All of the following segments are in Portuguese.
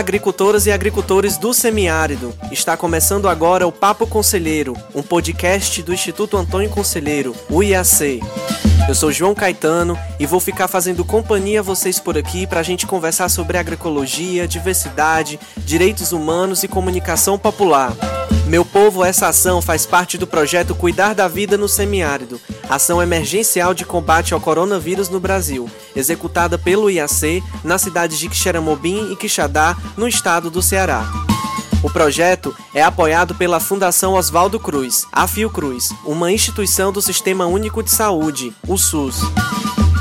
agricultoras e agricultores do semiárido. Está começando agora o Papo Conselheiro, um podcast do Instituto Antônio Conselheiro, o IAC. Eu sou João Caetano e vou ficar fazendo companhia a vocês por aqui para a gente conversar sobre agroecologia, diversidade, direitos humanos e comunicação popular. Meu povo, essa ação faz parte do projeto Cuidar da Vida no Semiárido, ação emergencial de combate ao coronavírus no Brasil, executada pelo IAC nas cidades de Quixeramobim e Quixadá, no estado do Ceará. O projeto é apoiado pela Fundação Oswaldo Cruz, a Fiocruz, uma instituição do Sistema Único de Saúde, o SUS.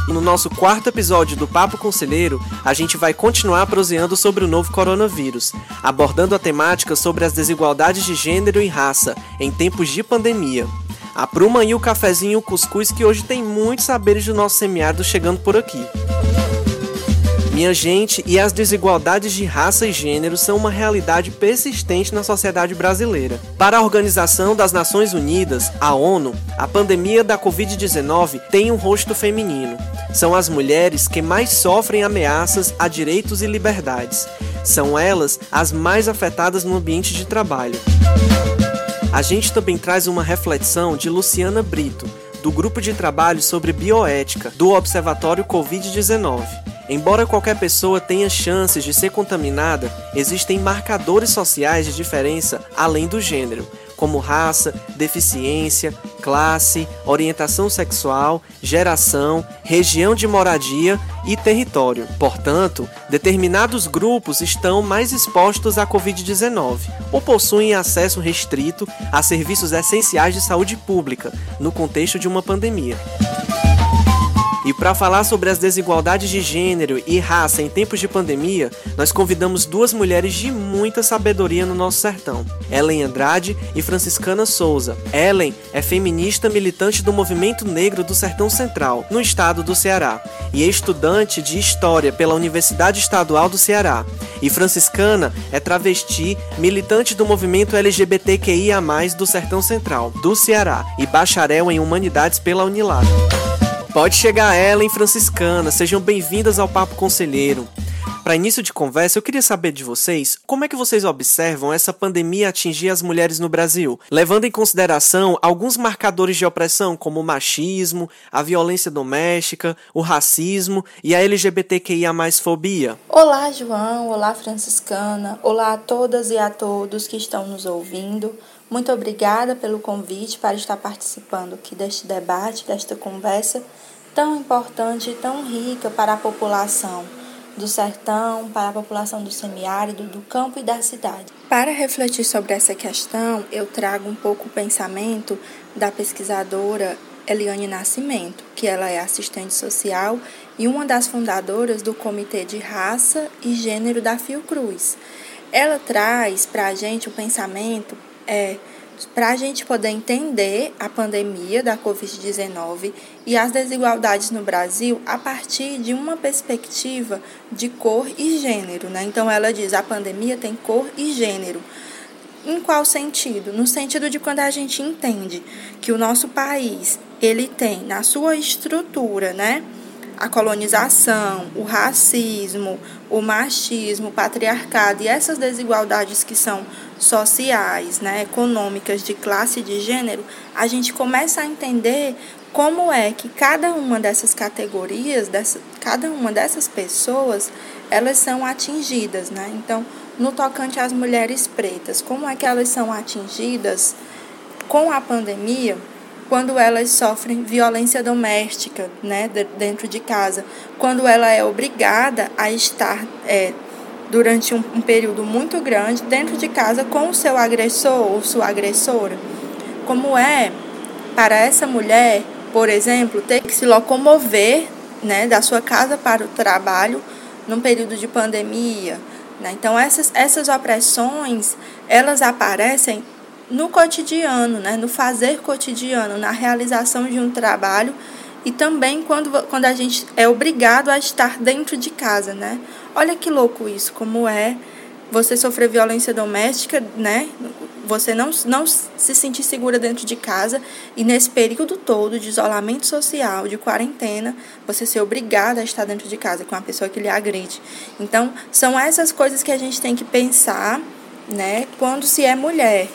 No nosso quarto episódio do Papo Conselheiro, a gente vai continuar proseando sobre o novo coronavírus, abordando a temática sobre as desigualdades de gênero e raça em tempos de pandemia. A pruma e o cafezinho e o cuscuz que hoje tem muitos saberes do nosso semiárido chegando por aqui. Minha gente, e as desigualdades de raça e gênero são uma realidade persistente na sociedade brasileira. Para a Organização das Nações Unidas, a ONU, a pandemia da Covid-19 tem um rosto feminino. São as mulheres que mais sofrem ameaças a direitos e liberdades. São elas as mais afetadas no ambiente de trabalho. A gente também traz uma reflexão de Luciana Brito, do grupo de trabalho sobre bioética do Observatório Covid-19. Embora qualquer pessoa tenha chances de ser contaminada, existem marcadores sociais de diferença além do gênero, como raça, deficiência, classe, orientação sexual, geração, região de moradia e território. Portanto, determinados grupos estão mais expostos à Covid-19 ou possuem acesso restrito a serviços essenciais de saúde pública no contexto de uma pandemia. E para falar sobre as desigualdades de gênero e raça em tempos de pandemia, nós convidamos duas mulheres de muita sabedoria no nosso sertão, Ellen Andrade e Franciscana Souza. Ellen é feminista militante do movimento negro do Sertão Central, no estado do Ceará, e é estudante de História pela Universidade Estadual do Ceará. E Franciscana é travesti, militante do movimento LGBTQIA+, do Sertão Central, do Ceará, e bacharel em Humanidades pela Unilab. Pode chegar ela em franciscana, sejam bem-vindas ao Papo Conselheiro. Para início de conversa, eu queria saber de vocês como é que vocês observam essa pandemia atingir as mulheres no Brasil, levando em consideração alguns marcadores de opressão, como o machismo, a violência doméstica, o racismo e a LGBTQIA fobia. Olá, João. Olá, Franciscana. Olá a todas e a todos que estão nos ouvindo. Muito obrigada pelo convite para estar participando aqui deste debate, desta conversa tão importante e tão rica para a população do sertão, para a população do semiárido, do campo e da cidade. Para refletir sobre essa questão, eu trago um pouco o pensamento da pesquisadora Eliane Nascimento, que ela é assistente social e uma das fundadoras do Comitê de Raça e Gênero da Fiocruz. Ela traz para a gente o pensamento é para a gente poder entender a pandemia da Covid-19 e as desigualdades no Brasil a partir de uma perspectiva de cor e gênero. Né? Então, ela diz a pandemia tem cor e gênero. Em qual sentido? No sentido de quando a gente entende que o nosso país ele tem na sua estrutura, né? A colonização, o racismo, o machismo, o patriarcado e essas desigualdades que são sociais, né, econômicas, de classe e de gênero, a gente começa a entender como é que cada uma dessas categorias, dessa, cada uma dessas pessoas, elas são atingidas, né? Então, no tocante às mulheres pretas, como é que elas são atingidas com a pandemia? Quando elas sofrem violência doméstica né, dentro de casa, quando ela é obrigada a estar é, durante um, um período muito grande dentro de casa com o seu agressor ou sua agressora. Como é para essa mulher, por exemplo, ter que se locomover né, da sua casa para o trabalho num período de pandemia. Né? Então, essas, essas opressões, elas aparecem no cotidiano, né, no fazer cotidiano, na realização de um trabalho e também quando, quando a gente é obrigado a estar dentro de casa, né? Olha que louco isso, como é você sofrer violência doméstica, né? você não, não se sentir segura dentro de casa e nesse período todo de isolamento social, de quarentena, você ser obrigada a estar dentro de casa com uma pessoa que lhe agride. Então, são essas coisas que a gente tem que pensar, né, quando se é mulher.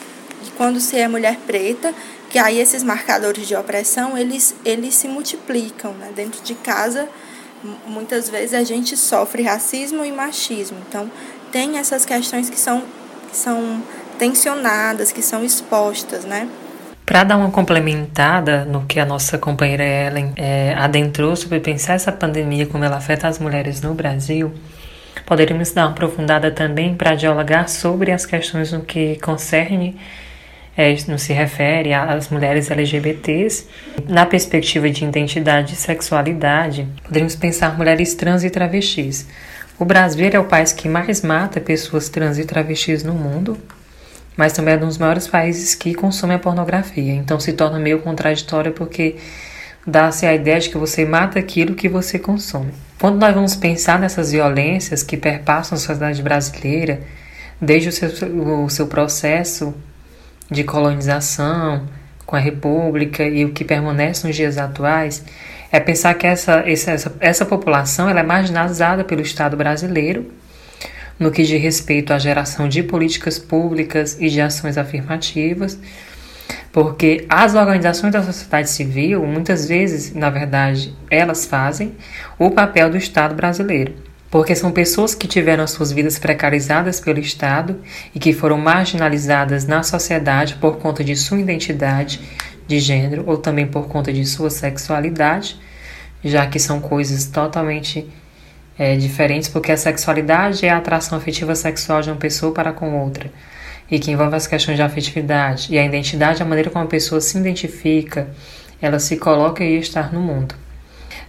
Quando se é mulher preta, que aí esses marcadores de opressão, eles, eles se multiplicam, né? Dentro de casa, muitas vezes a gente sofre racismo e machismo. Então, tem essas questões que são, que são tensionadas, que são expostas, né? Para dar uma complementada no que a nossa companheira Ellen é, adentrou sobre pensar essa pandemia, como ela afeta as mulheres no Brasil, poderíamos dar uma aprofundada também para dialogar sobre as questões no que concerne, é, no se refere às mulheres LGBTs. Na perspectiva de identidade e sexualidade, poderíamos pensar mulheres trans e travestis. O Brasil é o país que mais mata pessoas trans e travestis no mundo, mas também é um dos maiores países que consomem a pornografia. Então se torna meio contraditório porque dá-se a ideia de que você mata aquilo que você consome. Quando nós vamos pensar nessas violências que perpassam a sociedade brasileira, desde o seu, o seu processo de colonização com a República e o que permanece nos dias atuais, é pensar que essa, essa, essa população ela é marginalizada pelo Estado brasileiro no que diz respeito à geração de políticas públicas e de ações afirmativas, porque as organizações da sociedade civil, muitas vezes, na verdade, elas fazem o papel do Estado brasileiro. Porque são pessoas que tiveram as suas vidas precarizadas pelo Estado e que foram marginalizadas na sociedade por conta de sua identidade de gênero ou também por conta de sua sexualidade, já que são coisas totalmente é, diferentes, porque a sexualidade é a atração afetiva sexual de uma pessoa para com outra, e que envolve as questões de afetividade, e a identidade é a maneira como a pessoa se identifica, ela se coloca e estar no mundo.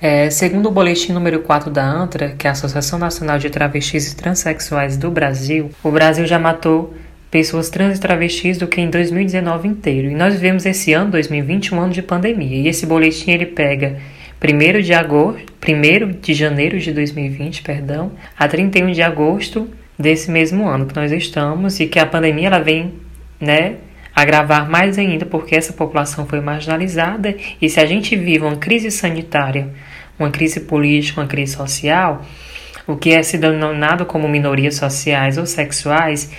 É, segundo o boletim número 4 da ANTRA, que é a Associação Nacional de Travestis e Transsexuais do Brasil, o Brasil já matou pessoas trans e travestis do que em 2019 inteiro. E nós vivemos esse ano, 2020, um ano de pandemia. E esse boletim ele pega 1 de agosto, 1 de janeiro de 2020, perdão, a 31 de agosto desse mesmo ano que nós estamos e que a pandemia ela vem, né, agravar mais ainda porque essa população foi marginalizada e se a gente vive uma crise sanitária, uma crise política, uma crise social, o que é se denominado como minorias sociais ou sexuais,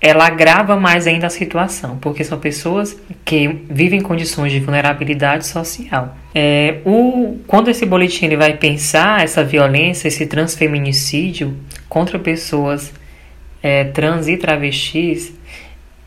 ela agrava mais ainda a situação, porque são pessoas que vivem em condições de vulnerabilidade social. É, o, quando esse boletim ele vai pensar essa violência, esse transfeminicídio contra pessoas é, trans e travestis,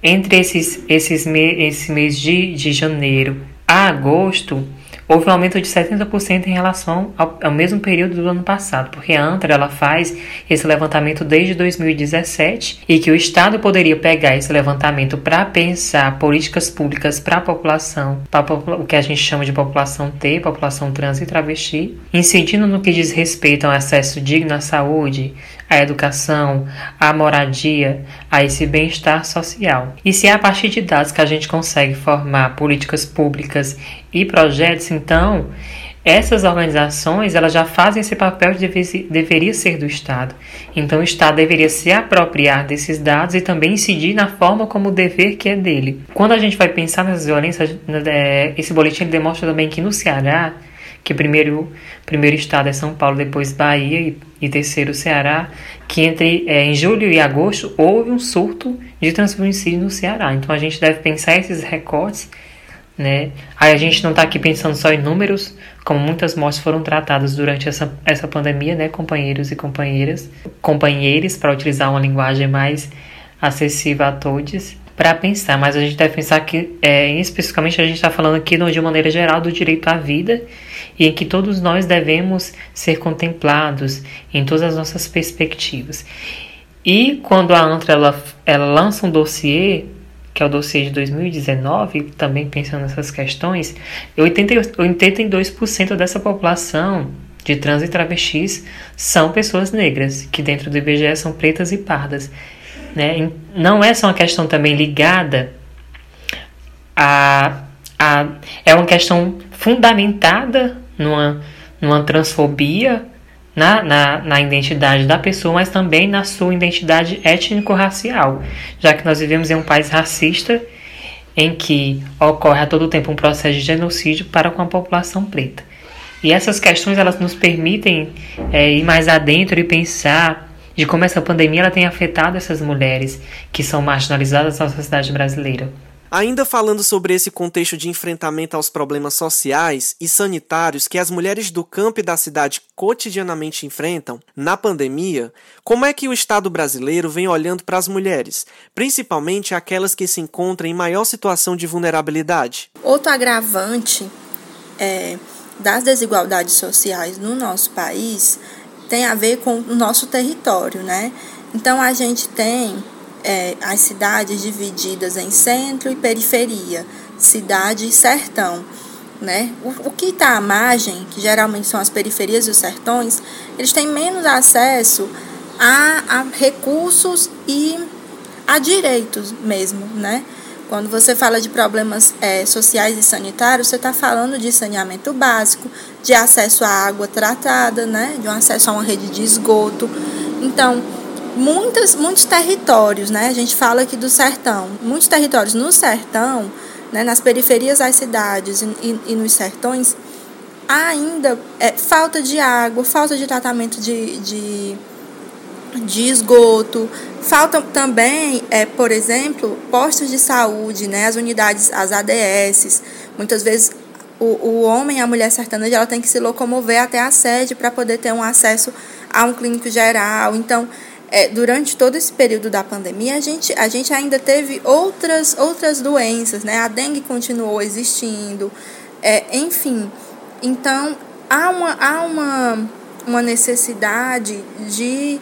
entre esses, esses me, esse mês de, de janeiro a agosto, houve um aumento de 70% em relação ao, ao, mesmo período do ano passado, porque a ANTRA ela faz esse levantamento desde 2017 e que o Estado poderia pegar esse levantamento para pensar políticas públicas para a população, para o que a gente chama de população T, população trans e travesti, incidindo no que diz respeito ao acesso digno à saúde, à educação, à moradia, a esse bem-estar social. E se é a partir de dados que a gente consegue formar políticas públicas e projetos, então essas organizações elas já fazem esse papel que deve, deveria ser do Estado. Então o Estado deveria se apropriar desses dados e também incidir na forma como o dever que é dele. Quando a gente vai pensar nessas violências, é, esse boletim demonstra também que no Ceará que primeiro primeiro estado é São Paulo, depois Bahia e, e terceiro Ceará, que entre é, em julho e agosto houve um surto de transfeminicídio no Ceará. Então a gente deve pensar esses recortes, né? Aí a gente não está aqui pensando só em números, como muitas mortes foram tratadas durante essa, essa pandemia, né, companheiros e companheiras, companheiros, para utilizar uma linguagem mais acessível a todos para pensar, mas a gente deve pensar que, é, especificamente, a gente está falando aqui de maneira geral do direito à vida e em que todos nós devemos ser contemplados em todas as nossas perspectivas. E quando a ANTRA ela, ela lança um dossiê, que é o dossiê de 2019, também pensando nessas questões, 82% dessa população de trans e travestis são pessoas negras, que dentro do IBGE são pretas e pardas. Né? Não é só uma questão também ligada a, a. É uma questão fundamentada numa, numa transfobia na, na, na identidade da pessoa, mas também na sua identidade étnico-racial, já que nós vivemos em um país racista em que ocorre a todo tempo um processo de genocídio para com a população preta. E essas questões elas nos permitem é, ir mais adentro e pensar de como essa pandemia ela tem afetado essas mulheres que são marginalizadas na sociedade brasileira. Ainda falando sobre esse contexto de enfrentamento aos problemas sociais e sanitários que as mulheres do campo e da cidade cotidianamente enfrentam na pandemia, como é que o Estado brasileiro vem olhando para as mulheres, principalmente aquelas que se encontram em maior situação de vulnerabilidade? Outro agravante é, das desigualdades sociais no nosso país tem a ver com o nosso território, né? Então a gente tem é, as cidades divididas em centro e periferia, cidade e sertão. Né? O, o que está à margem, que geralmente são as periferias e os sertões, eles têm menos acesso a, a recursos e a direitos mesmo, né? Quando você fala de problemas é, sociais e sanitários, você está falando de saneamento básico, de acesso à água tratada, né? de um acesso a uma rede de esgoto. Então, muitas, muitos territórios, né? A gente fala aqui do sertão. Muitos territórios no sertão, né, nas periferias das cidades e, e, e nos sertões, ainda é, falta de água, falta de tratamento de, de, de esgoto, falta também, é, por exemplo, postos de saúde, né, as unidades, as ADS. Muitas vezes o, o homem e a mulher sertaneja ela tem que se locomover até a sede para poder ter um acesso a um clínico geral. Então, é, durante todo esse período da pandemia, a gente, a gente ainda teve outras, outras doenças, né? A dengue continuou existindo, é, enfim. Então, há uma, há uma, uma necessidade de,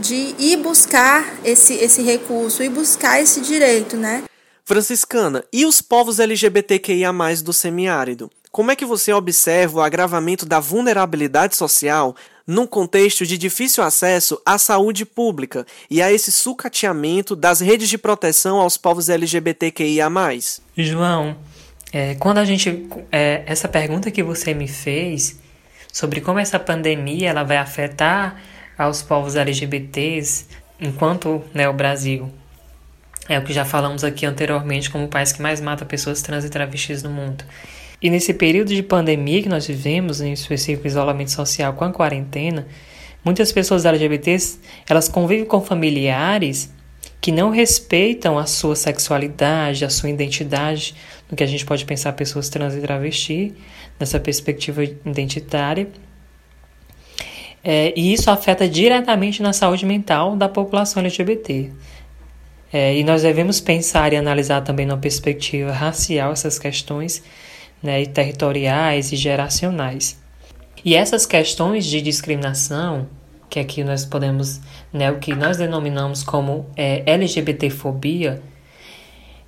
de ir buscar esse, esse recurso, ir buscar esse direito, né? Franciscana, e os povos LGBTQIA+, do semiárido? Como é que você observa o agravamento da vulnerabilidade social num contexto de difícil acesso à saúde pública e a esse sucateamento das redes de proteção aos povos LGBTQIA. João, é, quando a gente. É, essa pergunta que você me fez sobre como essa pandemia ela vai afetar aos povos LGBTs enquanto né, o Brasil é o que já falamos aqui anteriormente como o país que mais mata pessoas trans e travestis no mundo. E nesse período de pandemia que nós vivemos, em específico isolamento social com a quarentena, muitas pessoas LGBTs, elas convivem com familiares que não respeitam a sua sexualidade, a sua identidade, no que a gente pode pensar pessoas trans e travesti, nessa perspectiva identitária. É, e isso afeta diretamente na saúde mental da população LGBT. É, e nós devemos pensar e analisar também numa perspectiva racial essas questões né, territoriais e geracionais. E essas questões de discriminação, que aqui nós podemos, né, o que nós denominamos como é, LGBTfobia,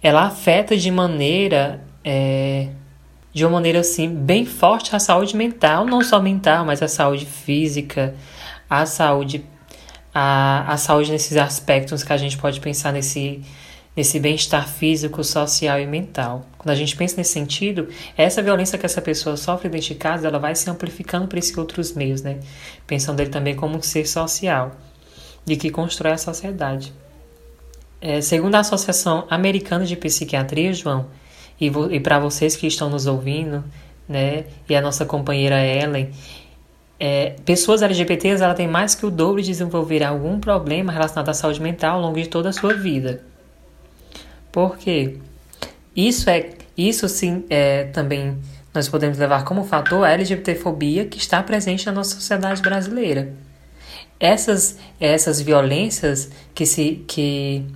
ela afeta de maneira, é, de uma maneira assim, bem forte a saúde mental, não só mental, mas a saúde física, a saúde, a, a saúde nesses aspectos que a gente pode pensar nesse nesse bem-estar físico, social e mental. Quando a gente pensa nesse sentido, essa violência que essa pessoa sofre dentro de casa, ela vai se amplificando por esses outros meios, né? Pensando ele também como um ser social, de que constrói a sociedade. É, segundo a Associação Americana de Psiquiatria, João, e, e para vocês que estão nos ouvindo, né, e a nossa companheira Ellen, é, pessoas LGBTs ela tem mais que o dobro de desenvolver algum problema relacionado à saúde mental ao longo de toda a sua vida. Porque isso é isso sim é também nós podemos levar como fator a LGBTfobia que está presente na nossa sociedade brasileira. Essas essas violências que se que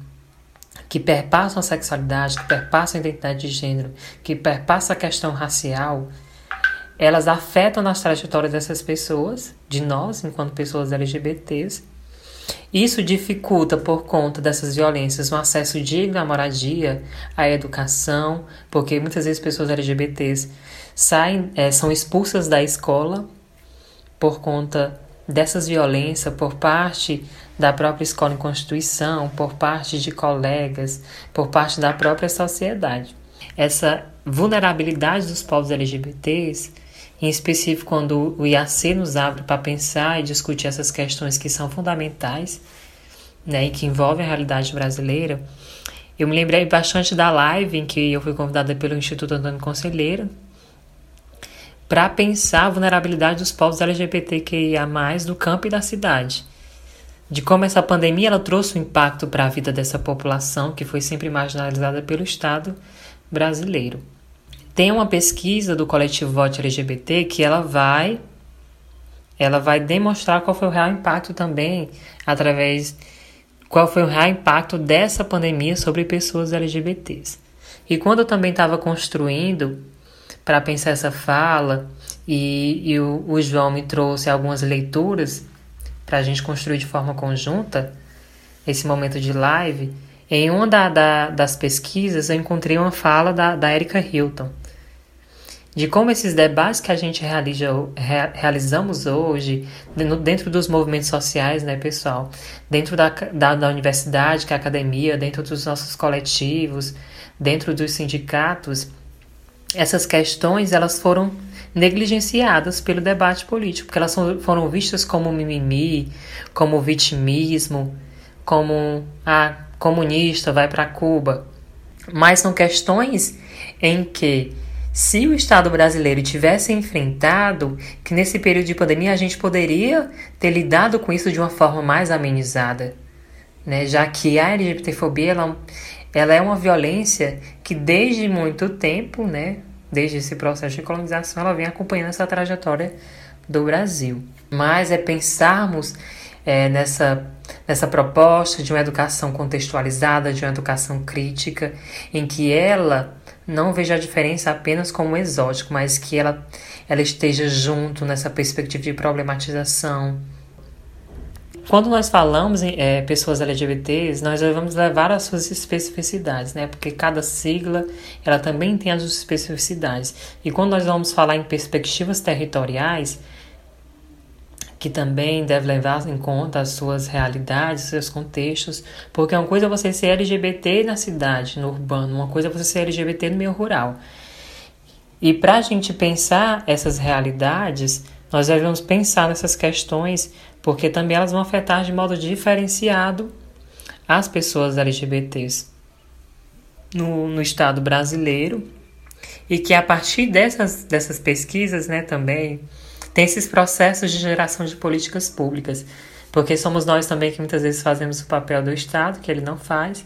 que perpassam a sexualidade, que perpassam a identidade de gênero, que perpassam a questão racial, elas afetam nas trajetórias dessas pessoas, de nós, enquanto pessoas LGBTs, isso dificulta, por conta dessas violências, um acesso digno à moradia, à educação, porque muitas vezes pessoas LGBTs saem, é, são expulsas da escola por conta dessas violências por parte da própria escola em constituição, por parte de colegas, por parte da própria sociedade. Essa vulnerabilidade dos povos LGBTs em específico quando o IAC nos abre para pensar e discutir essas questões que são fundamentais né, e que envolvem a realidade brasileira, eu me lembrei bastante da live em que eu fui convidada pelo Instituto Antônio Conselheiro para pensar a vulnerabilidade dos povos LGBTQIA+, do campo e da cidade. De como essa pandemia ela trouxe um impacto para a vida dessa população que foi sempre marginalizada pelo Estado brasileiro. Tem uma pesquisa do coletivo Vote LGBT que ela vai ela vai demonstrar qual foi o real impacto também através qual foi o real impacto dessa pandemia sobre pessoas LGBTs. E quando eu também estava construindo para pensar essa fala e, e o, o João me trouxe algumas leituras para a gente construir de forma conjunta esse momento de live, em uma da, da, das pesquisas eu encontrei uma fala da, da Erika Hilton, de como esses debates que a gente realiza, realizamos hoje, dentro dos movimentos sociais, né, pessoal? Dentro da, da, da universidade, que é a academia, dentro dos nossos coletivos, dentro dos sindicatos, essas questões elas foram negligenciadas pelo debate político, porque elas foram vistas como mimimi, como vitimismo, como a ah, comunista vai para Cuba. Mas são questões em que se o Estado brasileiro tivesse enfrentado, que nesse período de pandemia a gente poderia ter lidado com isso de uma forma mais amenizada, né? já que a LGBTfobia ela, ela é uma violência que desde muito tempo, né, desde esse processo de colonização, ela vem acompanhando essa trajetória do Brasil. Mas é pensarmos é, nessa, nessa proposta de uma educação contextualizada, de uma educação crítica, em que ela não veja a diferença apenas como exótico, mas que ela, ela esteja junto nessa perspectiva de problematização. Quando nós falamos em é, pessoas LGBTs, nós vamos levar as suas especificidades, né? Porque cada sigla, ela também tem as suas especificidades. E quando nós vamos falar em perspectivas territoriais, que também deve levar em conta as suas realidades, seus contextos, porque uma coisa é você ser LGBT na cidade, no urbano, uma coisa é você ser LGBT no meio rural. E para a gente pensar essas realidades, nós devemos pensar nessas questões, porque também elas vão afetar de modo diferenciado as pessoas LGBTs no, no Estado brasileiro, e que a partir dessas, dessas pesquisas, né, também tem esses processos de geração de políticas públicas, porque somos nós também que muitas vezes fazemos o papel do Estado, que ele não faz,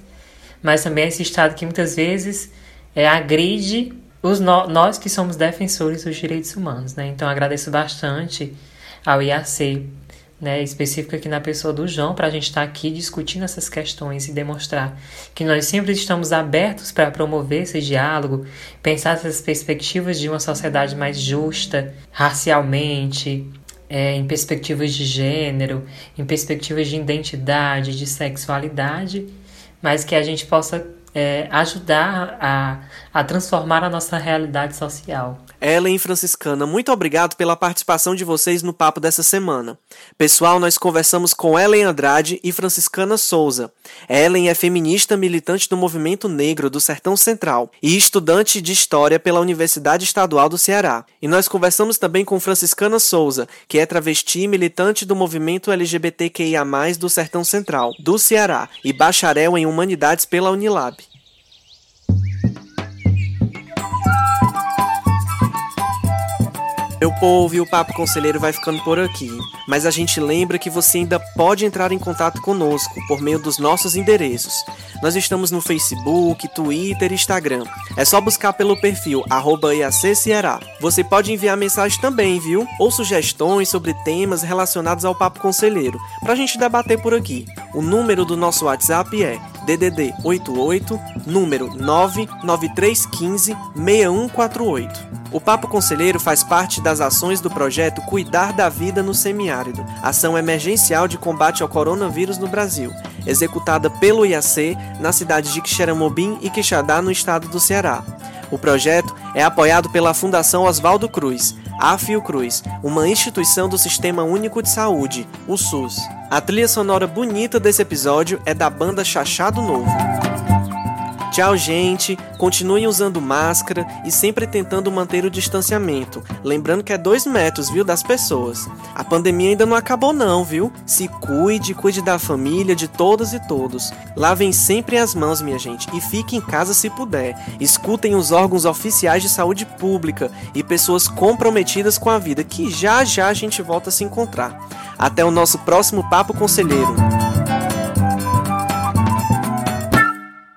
mas também é esse Estado que muitas vezes é, agride os no, nós que somos defensores dos direitos humanos. Né? Então agradeço bastante ao IAC né, específico aqui na pessoa do João, para a gente estar tá aqui discutindo essas questões e demonstrar que nós sempre estamos abertos para promover esse diálogo, pensar essas perspectivas de uma sociedade mais justa, racialmente, é, em perspectivas de gênero, em perspectivas de identidade, de sexualidade, mas que a gente possa é, ajudar a, a transformar a nossa realidade social. Ellen Franciscana, muito obrigado pela participação de vocês no papo dessa semana. Pessoal, nós conversamos com Ellen Andrade e Franciscana Souza. Ellen é feminista militante do movimento negro do Sertão Central e estudante de História pela Universidade Estadual do Ceará. E nós conversamos também com Franciscana Souza, que é travesti militante do movimento LGBTQIA+, do Sertão Central, do Ceará, e bacharel em Humanidades pela Unilab. Meu povo e o Papo Conselheiro vai ficando por aqui, mas a gente lembra que você ainda pode entrar em contato conosco por meio dos nossos endereços. Nós estamos no Facebook, Twitter e Instagram. É só buscar pelo perfil @iacceará. Você pode enviar mensagem também, viu? Ou sugestões sobre temas relacionados ao Papo Conselheiro, pra gente debater por aqui. O número do nosso WhatsApp é DDD 88, número 99315 6148. O Papo Conselheiro faz parte das ações do projeto Cuidar da Vida no Semiárido, ação emergencial de combate ao coronavírus no Brasil, executada pelo IAC na cidade de Quixeramobim e Quixadá, no estado do Ceará. O projeto é apoiado pela Fundação Oswaldo Cruz, a Fiocruz, uma instituição do Sistema Único de Saúde, o SUS. A trilha sonora bonita desse episódio é da banda Chachado Novo. Tchau, gente. Continuem usando máscara e sempre tentando manter o distanciamento. Lembrando que é dois metros, viu, das pessoas. A pandemia ainda não acabou, não, viu? Se cuide, cuide da família, de todas e todos. Lavem sempre as mãos, minha gente, e fique em casa se puder. Escutem os órgãos oficiais de saúde pública e pessoas comprometidas com a vida, que já já a gente volta a se encontrar. Até o nosso próximo Papo Conselheiro.